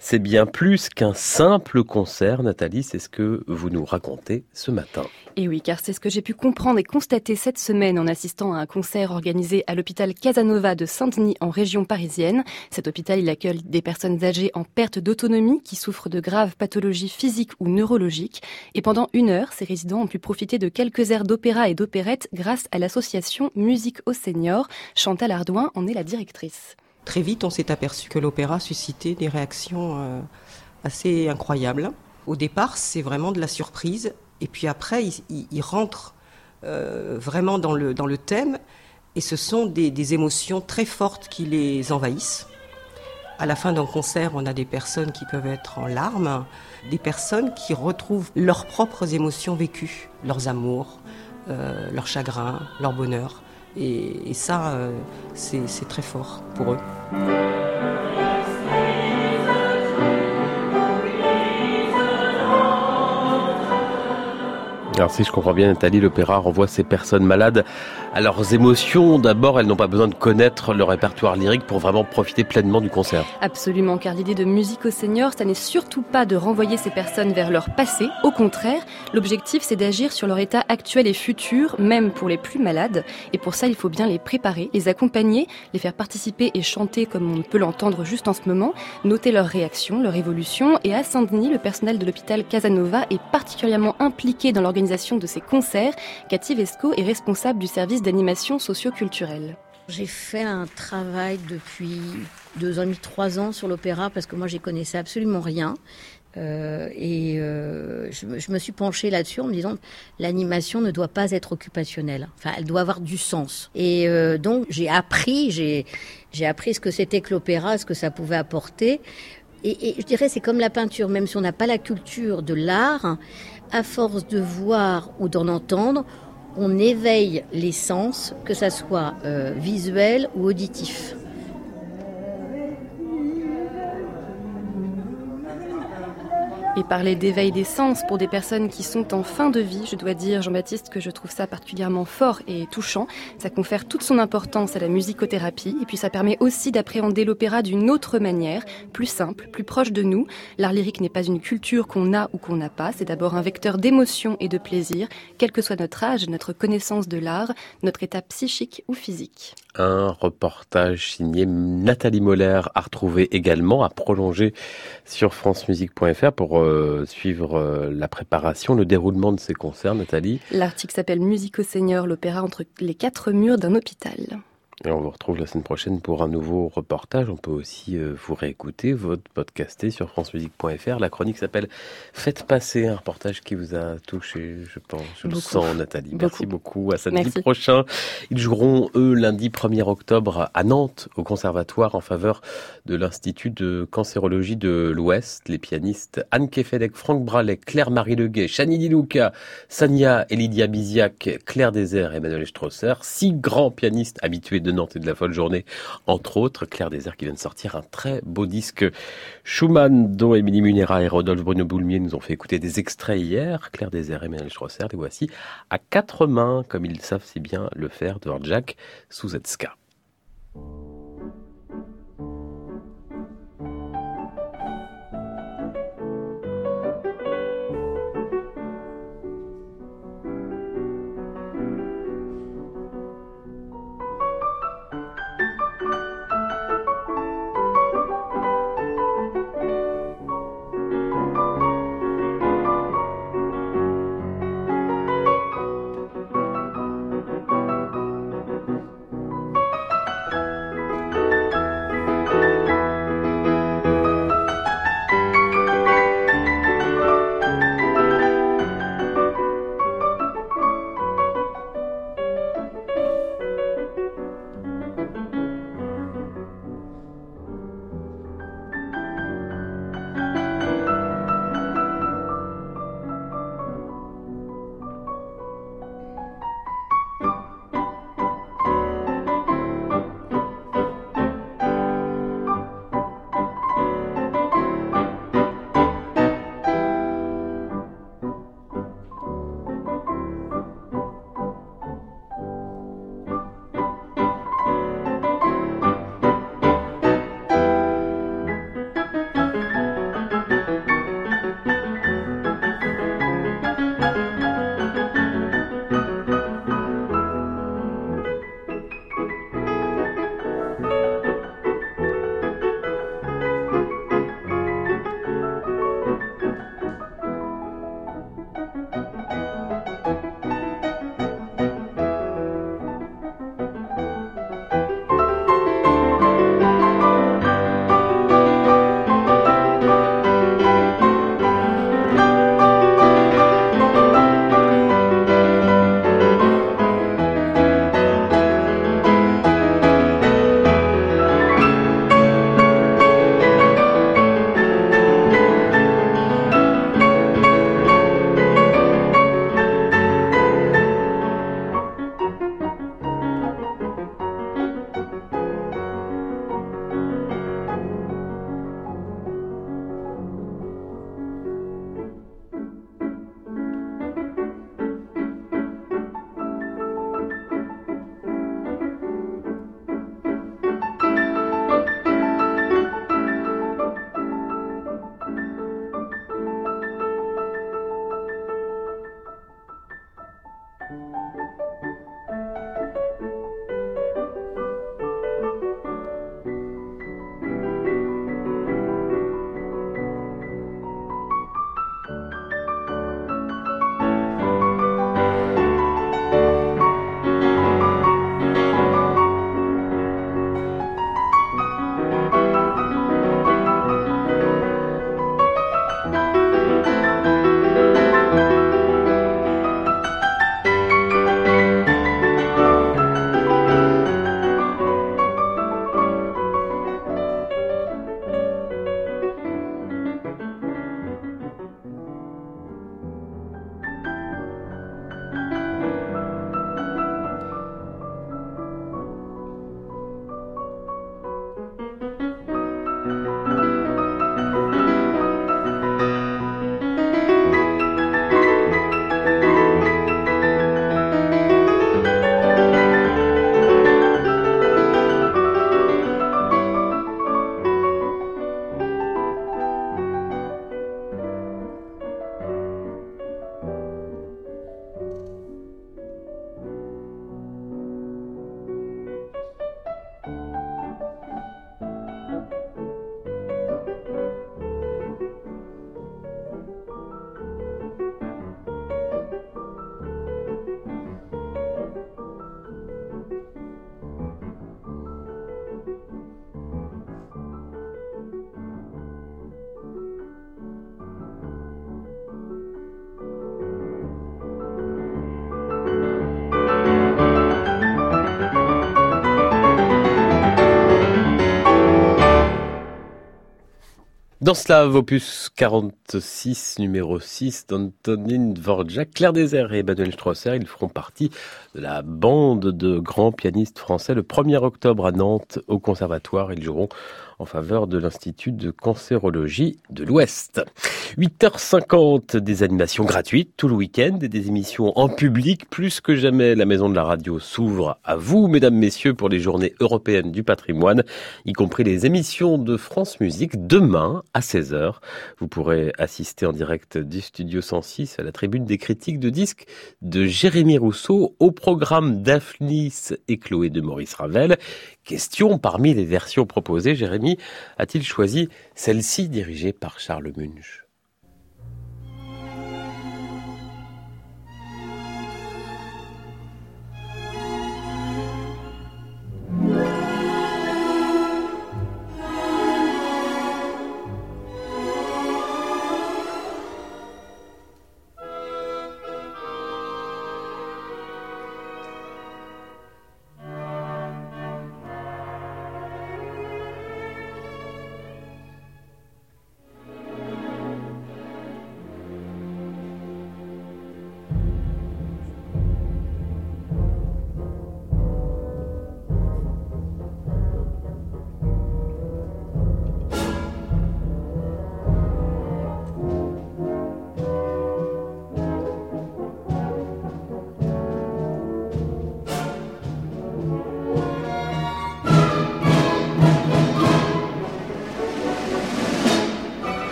c'est bien plus qu'un simple concert, Nathalie, c'est ce que vous nous racontez ce matin. Et oui, car c'est ce que j'ai pu comprendre et constater cette semaine en assistant à un concert organisé à l'hôpital Casanova de Saint-Denis en région parisienne. Cet hôpital, il accueille des personnes âgées en perte d'autonomie qui souffrent de graves pathologies physiques ou neurologiques. Et pendant une heure, ces résidents ont pu profiter de quelques airs d'opéra et d'opérette grâce à l'association Musique aux seniors. Chantal Ardouin en est la directrice. Très vite, on s'est aperçu que l'opéra suscitait des réactions euh, assez incroyables. Au départ, c'est vraiment de la surprise et puis après, ils, rentrent euh, vraiment dans le, dans le thème, et ce sont des, émotions très fortes qui les envahissent. À la fin d'un concert, on a des personnes qui peuvent être en larmes, des personnes qui retrouvent leurs propres émotions vécues, leurs amours, euh, leurs chagrins, leur bonheur. Et, ça, euh, c'est très fort pour eux. Alors si je comprends bien Nathalie, l'opéra renvoie ces personnes malades à leurs émotions. D'abord, elles n'ont pas besoin de connaître le répertoire lyrique pour vraiment profiter pleinement du concert. Absolument, car l'idée de musique au Seigneur, ça n'est surtout pas de renvoyer ces personnes vers leur passé. Au contraire, l'objectif c'est d'agir sur leur état actuel et futur, même pour les plus malades. Et pour ça, il faut bien les préparer, les accompagner, les faire participer et chanter comme on peut l'entendre juste en ce moment, noter leurs réactions, leur évolution. Et à Saint-Denis, le personnel de l'hôpital Casanova est particulièrement impliqué dans l'organisation de ces concerts. Cathy Vesco est responsable du service d'animation socio-culturelle. J'ai fait un travail depuis deux ans et demi, trois ans sur l'opéra parce que moi j'y connaissais absolument rien. Euh, et euh, je, me suis penchée là-dessus en me disant l'animation ne doit pas être occupationnelle. Enfin, elle doit avoir du sens. Et euh, donc j'ai appris, j'ai appris ce que c'était que l'opéra, ce que ça pouvait apporter. Et, et je dirais c'est comme la peinture, même si on n'a pas la culture de l'art à force de voir ou d'en entendre, on éveille les sens, que ça soit euh, visuel ou auditif. Et parler d'éveil des sens pour des personnes qui sont en fin de vie, je dois dire, Jean-Baptiste, que je trouve ça particulièrement fort et touchant. Ça confère toute son importance à la musicothérapie et puis ça permet aussi d'appréhender l'opéra d'une autre manière, plus simple, plus proche de nous. L'art lyrique n'est pas une culture qu'on a ou qu'on n'a pas, c'est d'abord un vecteur d'émotion et de plaisir, quel que soit notre âge, notre connaissance de l'art, notre état psychique ou physique. Un reportage signé Nathalie Moller à retrouver également, à prolonger sur francemusique.fr pour euh, suivre euh, la préparation, le déroulement de ces concerts, Nathalie. L'article s'appelle Musique au Seigneur, l'opéra entre les quatre murs d'un hôpital. Et on vous retrouve la semaine prochaine pour un nouveau reportage. On peut aussi euh, vous réécouter, votre podcaster sur francemusique.fr. La chronique s'appelle Faites passer, un reportage qui vous a touché, je pense. Je le sens, Nathalie. Merci beaucoup. À samedi prochain. Ils joueront, eux, lundi 1er octobre à Nantes, au Conservatoire, en faveur de l'Institut de cancérologie de l'Ouest. Les pianistes Anne Kefelec, Franck Bralet, Claire-Marie Leguet, Chani Dilouka, Sania et Lydia Biziac, Claire Désert et Emmanuel Strosser. Six grands pianistes habitués de Nantes et de la folle journée, entre autres. Claire Désert qui vient de sortir un très beau disque Schumann, dont Émilie Munera et Rodolphe Bruno Boulmier nous ont fait écouter des extraits hier. Claire Désert et Emmanuel Strosser, les voici à quatre mains, comme ils savent si bien le faire, de Jack Souzetska. Dans cela, opus 46, numéro 6, d'Antonin Dvorak, Claire Désert et Emmanuel Strosser, ils feront partie de la bande de grands pianistes français le 1er octobre à Nantes au Conservatoire. Ils joueront en faveur de l'Institut de cancérologie de l'Ouest. 8h50, des animations gratuites tout le week-end et des émissions en public. Plus que jamais, la Maison de la Radio s'ouvre à vous, mesdames, messieurs, pour les journées européennes du patrimoine, y compris les émissions de France Musique demain à 16h. Vous pourrez assister en direct du Studio 106 à la tribune des critiques de disques de Jérémy Rousseau au programme Daphnis et Chloé de Maurice Ravel Question, parmi les versions proposées, Jérémy a-t-il choisi celle-ci dirigée par Charles Munch?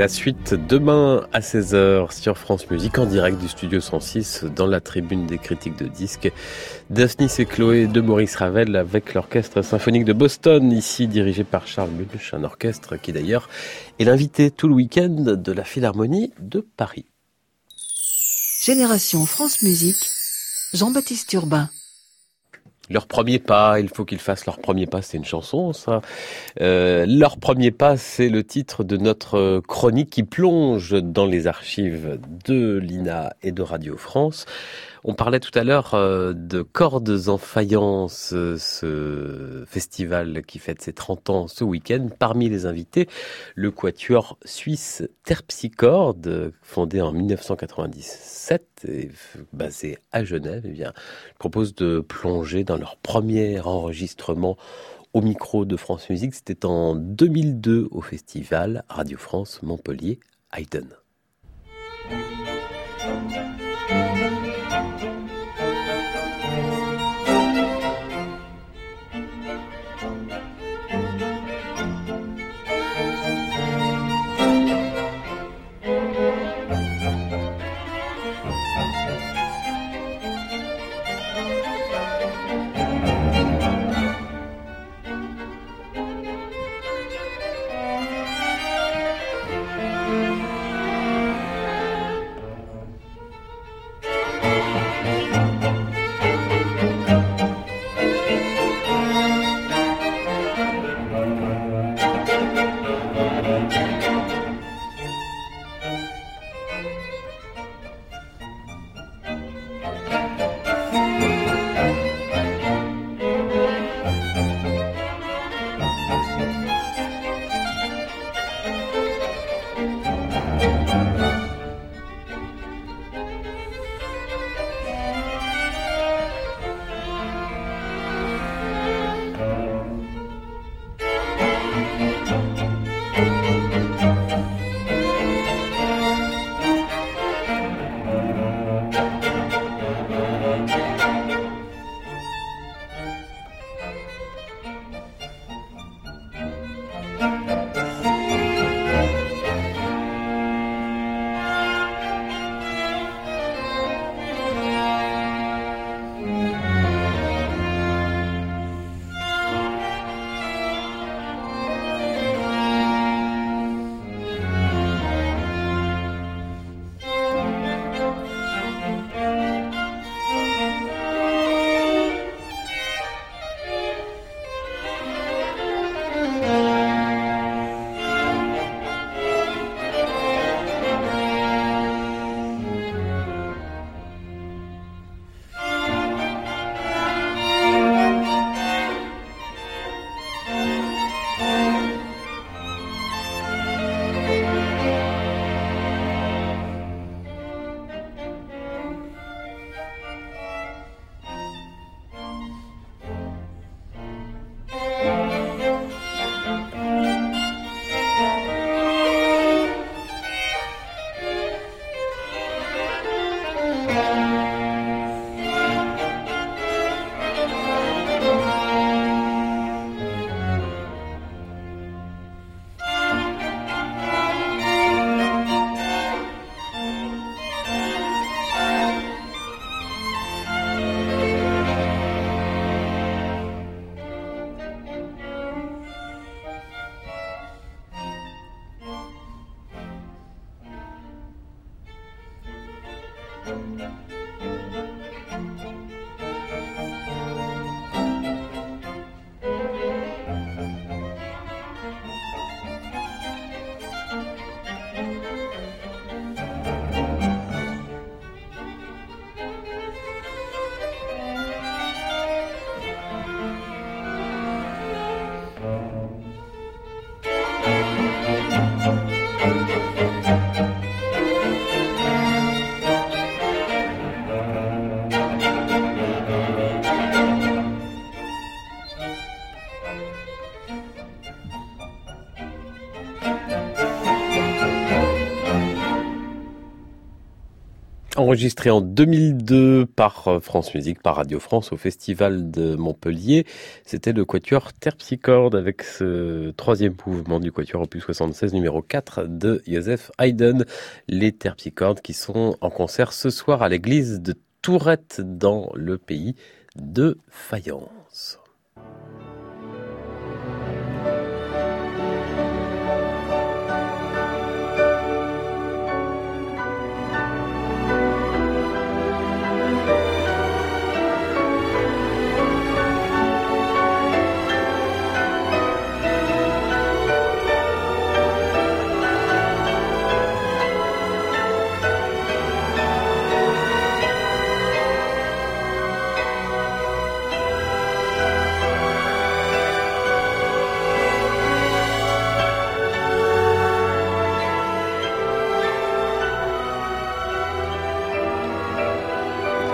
La suite demain à 16h sur France Musique en direct du studio 106 dans la tribune des critiques de disques. Daphnis et Chloé de Maurice Ravel avec l'orchestre symphonique de Boston ici dirigé par Charles Munch, un orchestre qui d'ailleurs est l'invité tout le week-end de la Philharmonie de Paris. Génération France Musique, Jean-Baptiste Urbain leur premier pas, il faut qu'ils fassent leur premier pas, c'est une chanson ça. Euh, leur premier pas, c'est le titre de notre chronique qui plonge dans les archives de l'INA et de Radio France. On parlait tout à l'heure euh, de Cordes en faïence, euh, ce festival qui fête ses 30 ans ce week-end. Parmi les invités, le quatuor suisse Terpsichorde, fondé en 1997 et basé à Genève, eh bien, propose de plonger dans leur premier enregistrement au micro de France Musique. C'était en 2002 au festival Radio France Montpellier Haydn. Enregistré en 2002 par euh, France Musique, par Radio France au Festival de Montpellier. C'était le quatuor Terpsichorde avec ce troisième mouvement du quatuor opus 76 numéro 4 de Joseph Haydn. Les Terpsichordes qui sont en concert ce soir à l'église de Tourette dans le pays de Fayence.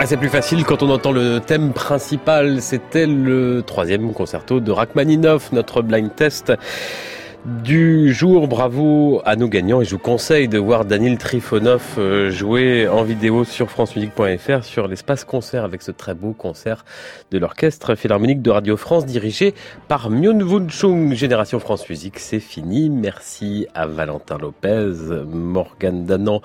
C'est plus facile quand on entend le thème principal. C'était le troisième concerto de Rachmaninoff, notre blind test du jour. Bravo à nos gagnants et je vous conseille de voir Daniel Trifonov euh, jouer en vidéo sur francemusique.fr sur l'espace concert avec ce très beau concert de l'orchestre philharmonique de Radio France dirigé par Myun Woon Chung. Génération France Musique, c'est fini. Merci à Valentin Lopez, Morgane Danan,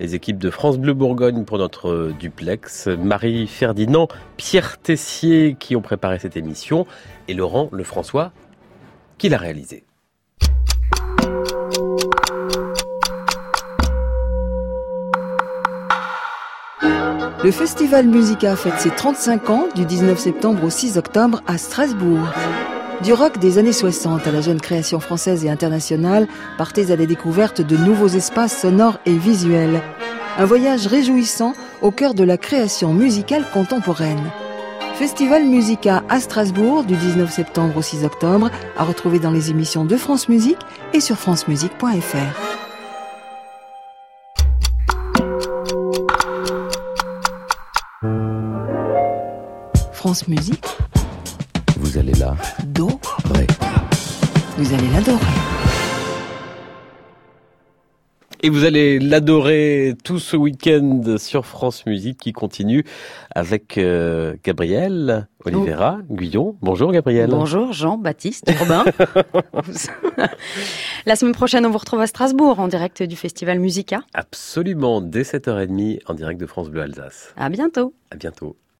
les équipes de France Bleu Bourgogne pour notre duplex, Marie Ferdinand, Pierre Tessier qui ont préparé cette émission et Laurent Lefrançois qui l'a réalisé. Le Festival Musica fête ses 35 ans du 19 septembre au 6 octobre à Strasbourg. Du rock des années 60 à la jeune création française et internationale, partez à la découverte de nouveaux espaces sonores et visuels. Un voyage réjouissant au cœur de la création musicale contemporaine. Festival Musica à Strasbourg du 19 septembre au 6 octobre, à retrouver dans les émissions de France Musique et sur francemusique.fr. France Musique. Vous allez là. Do. Ré. Vous allez l'adorer. Et vous allez l'adorer tout ce week-end sur France Musique qui continue avec euh, Gabriel Olivera Guyon. Bonjour Gabriel. Bonjour Jean-Baptiste Urbain. (laughs) La semaine prochaine, on vous retrouve à Strasbourg en direct du festival Musica. Absolument, dès 7h30 en direct de France Bleu Alsace. À bientôt. À bientôt.